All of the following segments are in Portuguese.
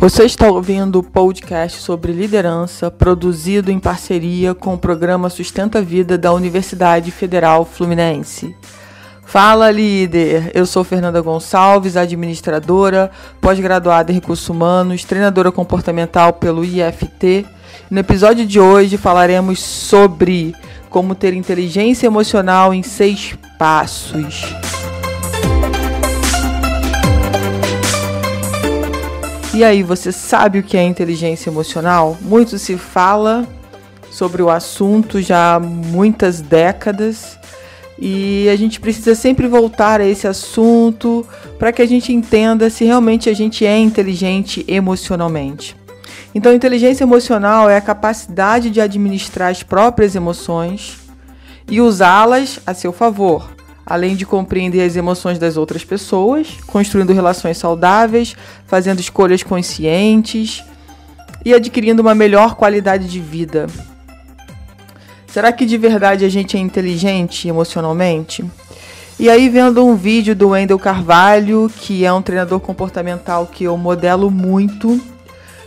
Você está ouvindo o podcast sobre liderança, produzido em parceria com o programa Sustenta Vida da Universidade Federal Fluminense. Fala, líder! Eu sou Fernanda Gonçalves, administradora, pós-graduada em recursos humanos, treinadora comportamental pelo IFT. No episódio de hoje falaremos sobre como ter inteligência emocional em seis passos. E aí, você sabe o que é inteligência emocional? Muito se fala sobre o assunto já há muitas décadas e a gente precisa sempre voltar a esse assunto para que a gente entenda se realmente a gente é inteligente emocionalmente. Então, inteligência emocional é a capacidade de administrar as próprias emoções e usá-las a seu favor além de compreender as emoções das outras pessoas, construindo relações saudáveis, fazendo escolhas conscientes e adquirindo uma melhor qualidade de vida. Será que de verdade a gente é inteligente emocionalmente? E aí, vendo um vídeo do Wendel Carvalho, que é um treinador comportamental que eu modelo muito,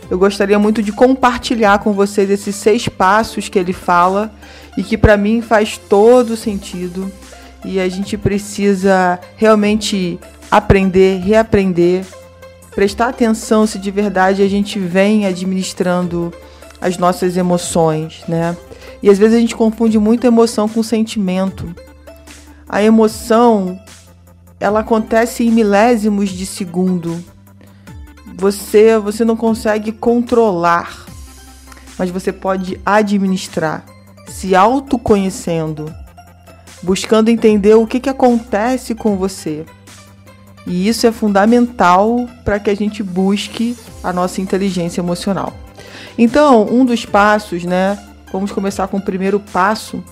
eu gostaria muito de compartilhar com vocês esses seis passos que ele fala e que para mim faz todo sentido e a gente precisa realmente aprender, reaprender, prestar atenção se de verdade a gente vem administrando as nossas emoções, né? E às vezes a gente confunde muito emoção com sentimento. A emoção, ela acontece em milésimos de segundo. Você, você não consegue controlar, mas você pode administrar, se autoconhecendo buscando entender o que, que acontece com você. E isso é fundamental para que a gente busque a nossa inteligência emocional. Então, um dos passos, né? Vamos começar com o primeiro passo.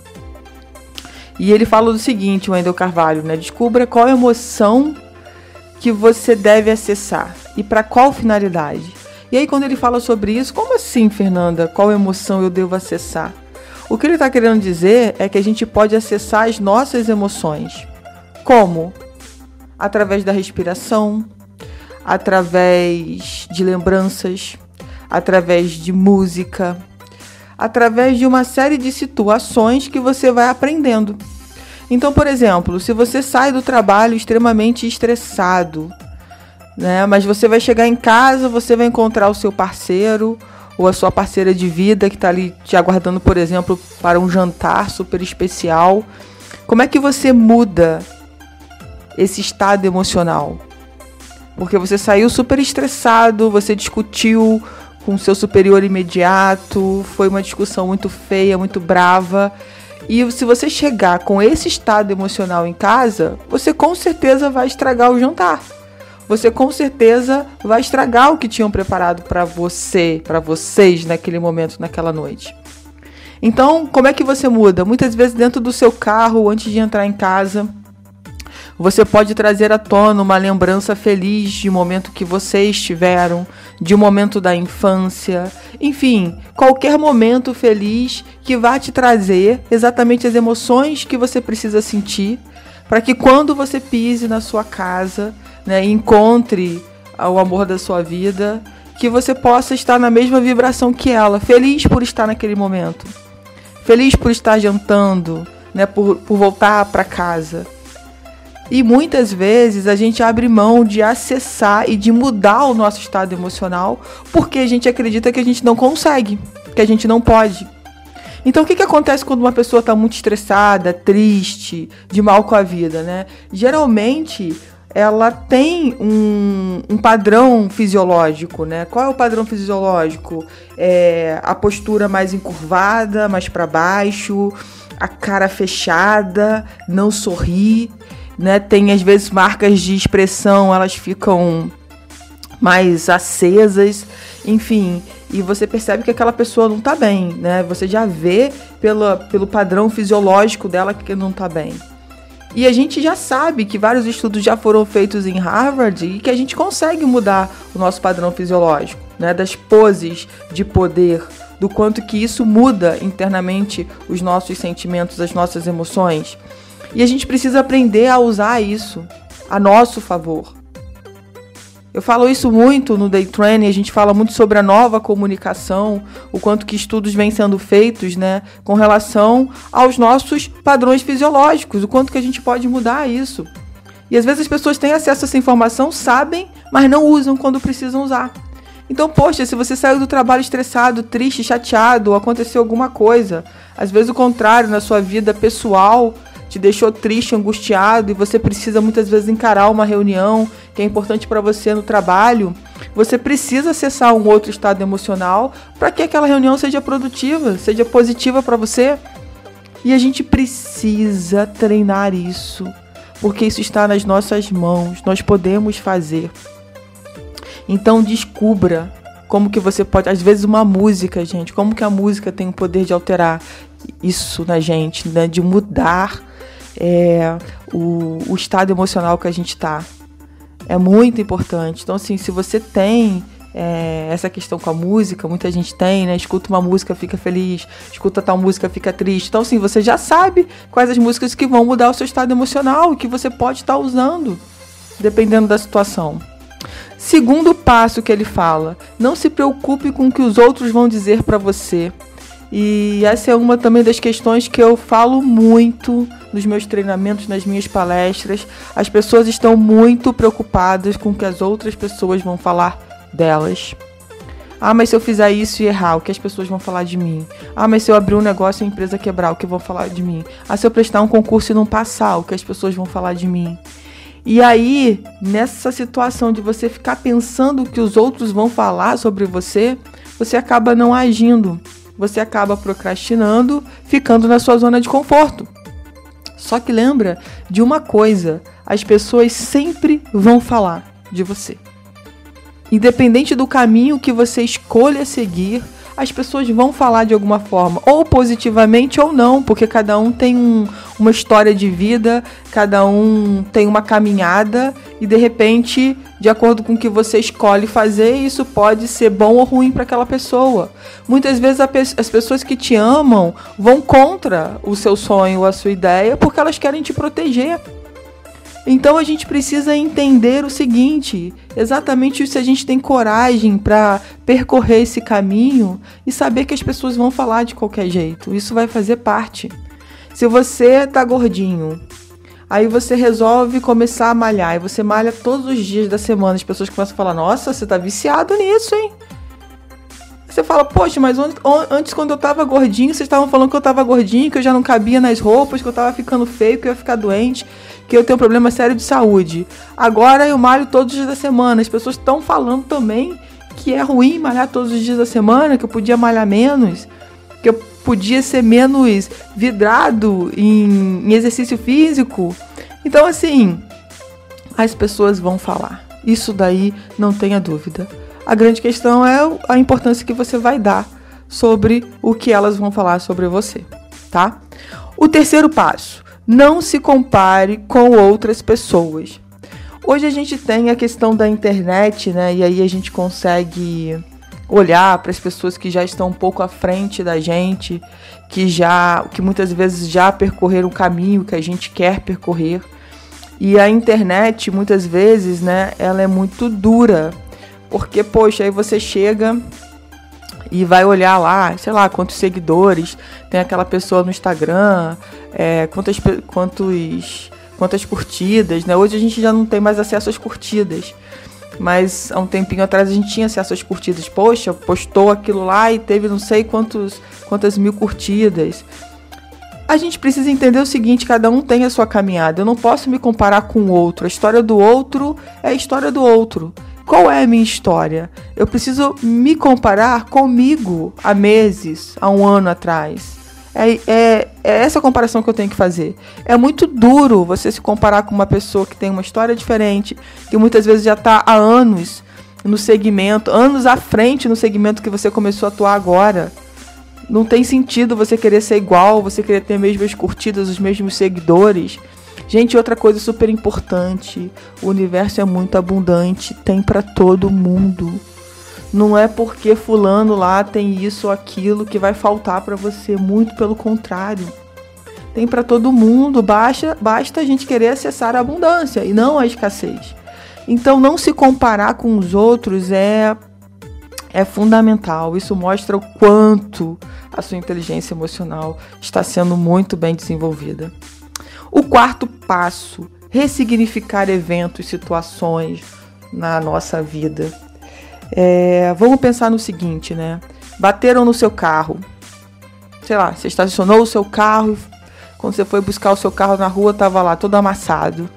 E ele fala do seguinte, o Wendel Carvalho, né? Descubra qual emoção que você deve acessar e para qual finalidade. E aí, quando ele fala sobre isso, como assim, Fernanda? Qual emoção eu devo acessar? O que ele está querendo dizer é que a gente pode acessar as nossas emoções. Como? Através da respiração, através de lembranças, através de música, através de uma série de situações que você vai aprendendo. Então, por exemplo, se você sai do trabalho extremamente estressado, né, mas você vai chegar em casa, você vai encontrar o seu parceiro ou a sua parceira de vida que está ali te aguardando, por exemplo, para um jantar super especial. Como é que você muda esse estado emocional? Porque você saiu super estressado, você discutiu com seu superior imediato, foi uma discussão muito feia, muito brava. E se você chegar com esse estado emocional em casa, você com certeza vai estragar o jantar você com certeza vai estragar o que tinham preparado para você, para vocês naquele momento, naquela noite. Então, como é que você muda? Muitas vezes dentro do seu carro, antes de entrar em casa, você pode trazer à tona uma lembrança feliz de um momento que vocês tiveram, de um momento da infância, enfim, qualquer momento feliz que vá te trazer exatamente as emoções que você precisa sentir, para que quando você pise na sua casa, né, encontre o amor da sua vida, que você possa estar na mesma vibração que ela, feliz por estar naquele momento, feliz por estar jantando, né, por, por voltar para casa. E muitas vezes a gente abre mão de acessar e de mudar o nosso estado emocional porque a gente acredita que a gente não consegue, que a gente não pode. Então, o que, que acontece quando uma pessoa está muito estressada, triste, de mal com a vida, né? Geralmente, ela tem um, um, padrão fisiológico, né? Qual é o padrão fisiológico? É a postura mais encurvada, mais para baixo, a cara fechada, não sorri, né? Tem às vezes marcas de expressão, elas ficam mais acesas, enfim, e você percebe que aquela pessoa não tá bem, né? Você já vê pela, pelo padrão fisiológico dela que não tá bem. E a gente já sabe que vários estudos já foram feitos em Harvard e que a gente consegue mudar o nosso padrão fisiológico, né, das poses de poder, do quanto que isso muda internamente os nossos sentimentos, as nossas emoções. E a gente precisa aprender a usar isso a nosso favor. Eu falo isso muito no Day Training, a gente fala muito sobre a nova comunicação, o quanto que estudos vêm sendo feitos, né, com relação aos nossos padrões fisiológicos, o quanto que a gente pode mudar isso. E às vezes as pessoas têm acesso a essa informação, sabem, mas não usam quando precisam usar. Então, poxa, se você saiu do trabalho estressado, triste, chateado, aconteceu alguma coisa, às vezes o contrário na sua vida pessoal, te deixou triste, angustiado e você precisa muitas vezes encarar uma reunião que é importante para você no trabalho, você precisa acessar um outro estado emocional para que aquela reunião seja produtiva, seja positiva para você. E a gente precisa treinar isso, porque isso está nas nossas mãos, nós podemos fazer. Então descubra como que você pode, às vezes uma música, gente, como que a música tem o poder de alterar isso na gente, né? de mudar é, o, o estado emocional que a gente está. É muito importante. Então, assim, se você tem é, essa questão com a música, muita gente tem, né? Escuta uma música, fica feliz, escuta tal música, fica triste. Então, assim, você já sabe quais as músicas que vão mudar o seu estado emocional e que você pode estar usando, dependendo da situação. Segundo passo que ele fala: não se preocupe com o que os outros vão dizer para você. E essa é uma também das questões que eu falo muito nos meus treinamentos, nas minhas palestras. As pessoas estão muito preocupadas com o que as outras pessoas vão falar delas. Ah, mas se eu fizer isso e errar, o que as pessoas vão falar de mim? Ah, mas se eu abrir um negócio e a empresa quebrar, o que vão falar de mim? Ah, se eu prestar um concurso e não passar, o que as pessoas vão falar de mim? E aí, nessa situação de você ficar pensando o que os outros vão falar sobre você, você acaba não agindo você acaba procrastinando, ficando na sua zona de conforto. Só que lembra de uma coisa: as pessoas sempre vão falar de você. Independente do caminho que você escolha seguir, as pessoas vão falar de alguma forma, ou positivamente ou não, porque cada um tem um, uma história de vida, cada um tem uma caminhada e de repente, de acordo com o que você escolhe fazer, isso pode ser bom ou ruim para aquela pessoa. Muitas vezes as pessoas que te amam vão contra o seu sonho a sua ideia porque elas querem te proteger. Então a gente precisa entender o seguinte: exatamente se a gente tem coragem para percorrer esse caminho e saber que as pessoas vão falar de qualquer jeito. Isso vai fazer parte. Se você tá gordinho, aí você resolve começar a malhar e você malha todos os dias da semana, as pessoas começam a falar: "Nossa, você tá viciado nisso, hein?" Você fala, poxa, mas antes quando eu tava gordinho, vocês estavam falando que eu tava gordinho, que eu já não cabia nas roupas, que eu tava ficando feio, que eu ia ficar doente que eu tenho um problema sério de saúde. Agora eu malho todos os dias da semana. As pessoas estão falando também que é ruim malhar todos os dias da semana, que eu podia malhar menos, que eu podia ser menos vidrado em, em exercício físico. Então, assim, as pessoas vão falar. Isso daí não tenha dúvida. A grande questão é a importância que você vai dar sobre o que elas vão falar sobre você, tá? O terceiro passo não se compare com outras pessoas. Hoje a gente tem a questão da internet, né? E aí a gente consegue olhar para as pessoas que já estão um pouco à frente da gente, que já, que muitas vezes já percorreram o caminho que a gente quer percorrer. E a internet, muitas vezes, né, ela é muito dura. Porque, poxa, aí você chega e vai olhar lá, sei lá, quantos seguidores tem aquela pessoa no Instagram, é, quantas, quantos, quantas curtidas, né? Hoje a gente já não tem mais acesso às curtidas. Mas há um tempinho atrás a gente tinha acesso às curtidas. Poxa, postou aquilo lá e teve não sei quantos, quantas mil curtidas. A gente precisa entender o seguinte: cada um tem a sua caminhada. Eu não posso me comparar com o outro. A história do outro é a história do outro. Qual é a minha história? Eu preciso me comparar comigo há meses, há um ano atrás. É, é, é, essa comparação que eu tenho que fazer. É muito duro você se comparar com uma pessoa que tem uma história diferente, que muitas vezes já está há anos no segmento, anos à frente no segmento que você começou a atuar agora. Não tem sentido você querer ser igual, você querer ter as mesmas curtidas, os mesmos seguidores. Gente, outra coisa super importante: o universo é muito abundante, tem para todo mundo. Não é porque fulano lá tem isso ou aquilo que vai faltar para você, muito pelo contrário. Tem para todo mundo, basta, basta a gente querer acessar a abundância e não a escassez. Então, não se comparar com os outros é é fundamental. Isso mostra o quanto a sua inteligência emocional está sendo muito bem desenvolvida. O quarto passo, ressignificar eventos, situações na nossa vida. É, vamos pensar no seguinte, né? Bateram no seu carro. Sei lá, você estacionou o seu carro, quando você foi buscar o seu carro na rua, estava lá todo amassado.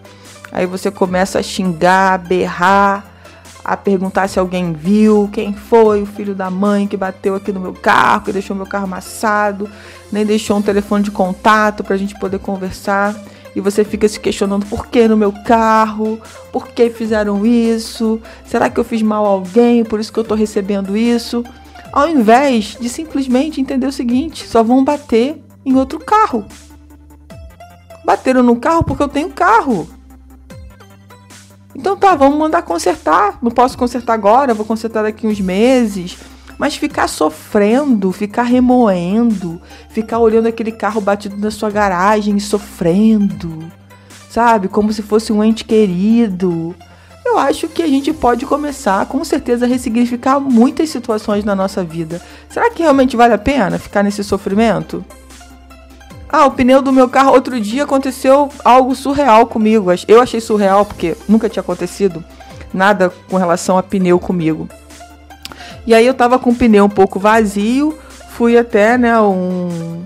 Aí você começa a xingar, a berrar, a perguntar se alguém viu, quem foi o filho da mãe que bateu aqui no meu carro, que deixou meu carro amassado, nem deixou um telefone de contato para a gente poder conversar. E você fica se questionando por que no meu carro, por que fizeram isso, será que eu fiz mal a alguém, por isso que eu estou recebendo isso? Ao invés de simplesmente entender o seguinte, só vão bater em outro carro. Bateram no carro porque eu tenho carro. Então tá, vamos mandar consertar. Não posso consertar agora, vou consertar daqui uns meses. Mas ficar sofrendo, ficar remoendo, ficar olhando aquele carro batido na sua garagem sofrendo, sabe? Como se fosse um ente querido. Eu acho que a gente pode começar, com certeza, a ressignificar muitas situações na nossa vida. Será que realmente vale a pena ficar nesse sofrimento? Ah, o pneu do meu carro outro dia aconteceu algo surreal comigo. Eu achei surreal porque nunca tinha acontecido nada com relação a pneu comigo. E aí eu tava com o pneu um pouco vazio, fui até, né, um,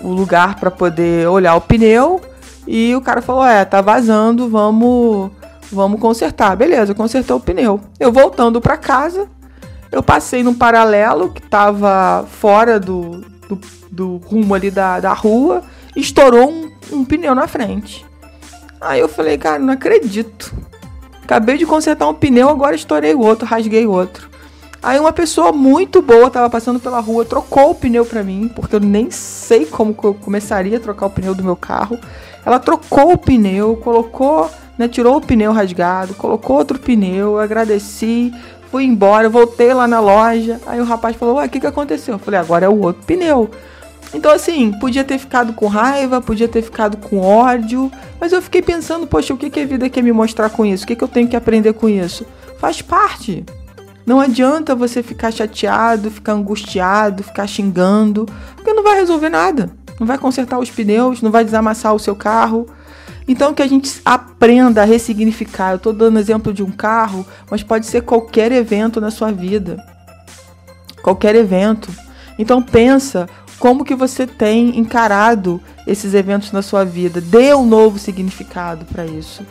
um lugar para poder olhar o pneu e o cara falou: "É, tá vazando, vamos vamos consertar". Beleza, consertou o pneu. Eu voltando para casa, eu passei num paralelo que tava fora do, do do rumo ali da, da rua, estourou um, um pneu na frente. Aí eu falei, cara, não acredito. Acabei de consertar um pneu, agora estourei o outro, rasguei o outro. Aí uma pessoa muito boa tava passando pela rua, trocou o pneu para mim, porque eu nem sei como eu começaria a trocar o pneu do meu carro. Ela trocou o pneu, colocou, né, tirou o pneu rasgado, colocou outro pneu, agradeci, fui embora, voltei lá na loja. Aí o rapaz falou: "Ué, o que que aconteceu?" Eu falei: "Agora é o outro pneu". Então, assim, podia ter ficado com raiva, podia ter ficado com ódio, mas eu fiquei pensando, poxa, o que, que a vida quer me mostrar com isso? O que, que eu tenho que aprender com isso? Faz parte. Não adianta você ficar chateado, ficar angustiado, ficar xingando, porque não vai resolver nada. Não vai consertar os pneus, não vai desamassar o seu carro. Então, que a gente aprenda a ressignificar. Eu estou dando exemplo de um carro, mas pode ser qualquer evento na sua vida. Qualquer evento. Então, pensa como que você tem encarado esses eventos na sua vida? Dê um novo significado para isso.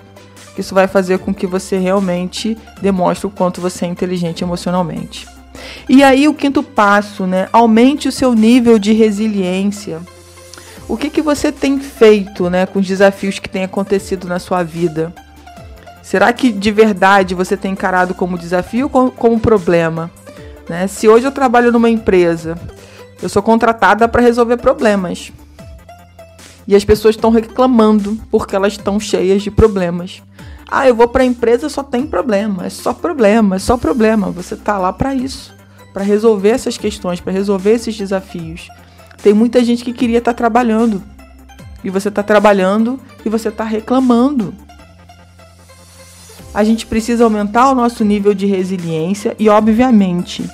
Isso vai fazer com que você realmente demonstre o quanto você é inteligente emocionalmente. E aí o quinto passo, né? Aumente o seu nível de resiliência. O que, que você tem feito, né, com os desafios que têm acontecido na sua vida? Será que de verdade você tem encarado como desafio ou como problema? Né? Se hoje eu trabalho numa empresa eu sou contratada para resolver problemas. E as pessoas estão reclamando porque elas estão cheias de problemas. Ah, eu vou para a empresa só tem problema, é só problema, é só problema. Você tá lá para isso, para resolver essas questões, para resolver esses desafios. Tem muita gente que queria estar tá trabalhando e você está trabalhando e você está reclamando. A gente precisa aumentar o nosso nível de resiliência e, obviamente,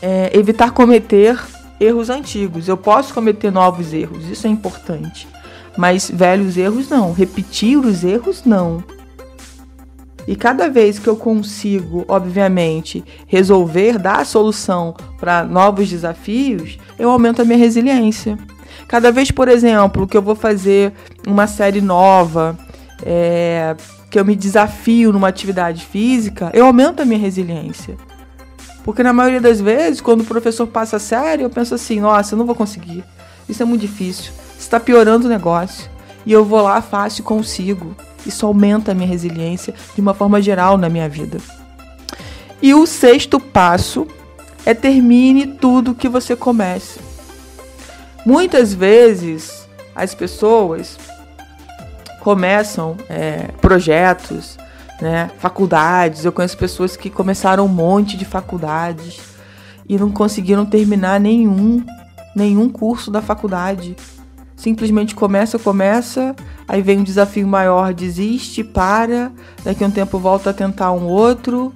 é, evitar cometer erros antigos. Eu posso cometer novos erros, isso é importante. Mas velhos erros não, repetir os erros não. E cada vez que eu consigo, obviamente, resolver, dar a solução para novos desafios, eu aumento a minha resiliência. Cada vez, por exemplo, que eu vou fazer uma série nova, é, que eu me desafio numa atividade física, eu aumento a minha resiliência. Porque na maioria das vezes, quando o professor passa sério, eu penso assim: nossa, eu não vou conseguir. Isso é muito difícil. Está piorando o negócio. E eu vou lá, faço e consigo. Isso aumenta a minha resiliência de uma forma geral na minha vida. E o sexto passo é termine tudo que você comece. Muitas vezes as pessoas começam é, projetos, né? Faculdades, eu conheço pessoas que começaram um monte de faculdades e não conseguiram terminar nenhum, nenhum curso da faculdade. Simplesmente começa, começa, aí vem um desafio maior, desiste, para, daqui a um tempo volta a tentar um outro.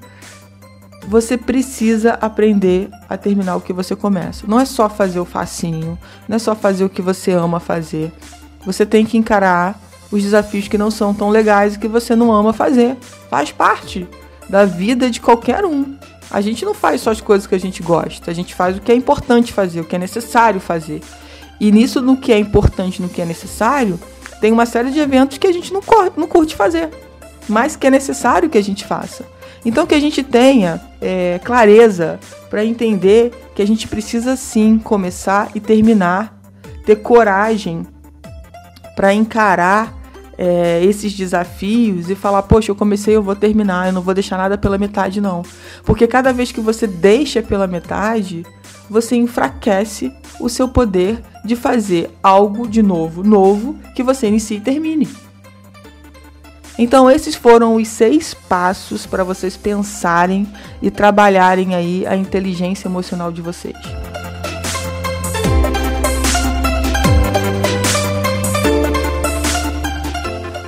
Você precisa aprender a terminar o que você começa. Não é só fazer o facinho, não é só fazer o que você ama fazer. Você tem que encarar os desafios que não são tão legais e que você não ama fazer. Faz parte da vida de qualquer um. A gente não faz só as coisas que a gente gosta, a gente faz o que é importante fazer, o que é necessário fazer. E nisso, no que é importante, no que é necessário, tem uma série de eventos que a gente não, corre, não curte fazer, mas que é necessário que a gente faça. Então, que a gente tenha é, clareza para entender que a gente precisa sim começar e terminar, ter coragem para encarar é, esses desafios e falar, poxa, eu comecei, eu vou terminar, eu não vou deixar nada pela metade, não. Porque cada vez que você deixa pela metade, você enfraquece o seu poder de fazer algo de novo, novo, que você inicie e termine. Então, esses foram os seis passos para vocês pensarem e trabalharem aí a inteligência emocional de vocês.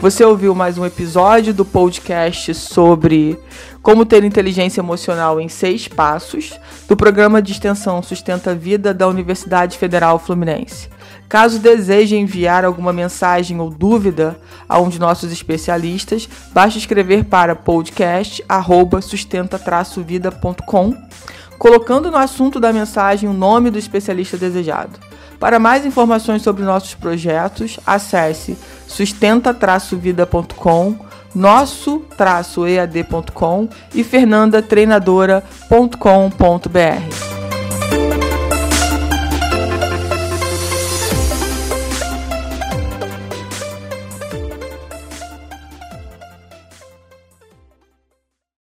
Você ouviu mais um episódio do podcast sobre como ter inteligência emocional em seis passos do programa de extensão Sustenta a Vida da Universidade Federal Fluminense. Caso deseje enviar alguma mensagem ou dúvida a um de nossos especialistas, basta escrever para podcast@sustenta-vida.com, colocando no assunto da mensagem o nome do especialista desejado. Para mais informações sobre nossos projetos, acesse sustenta-vida.com, nosso-ead.com e fernandatreinadora.com.br.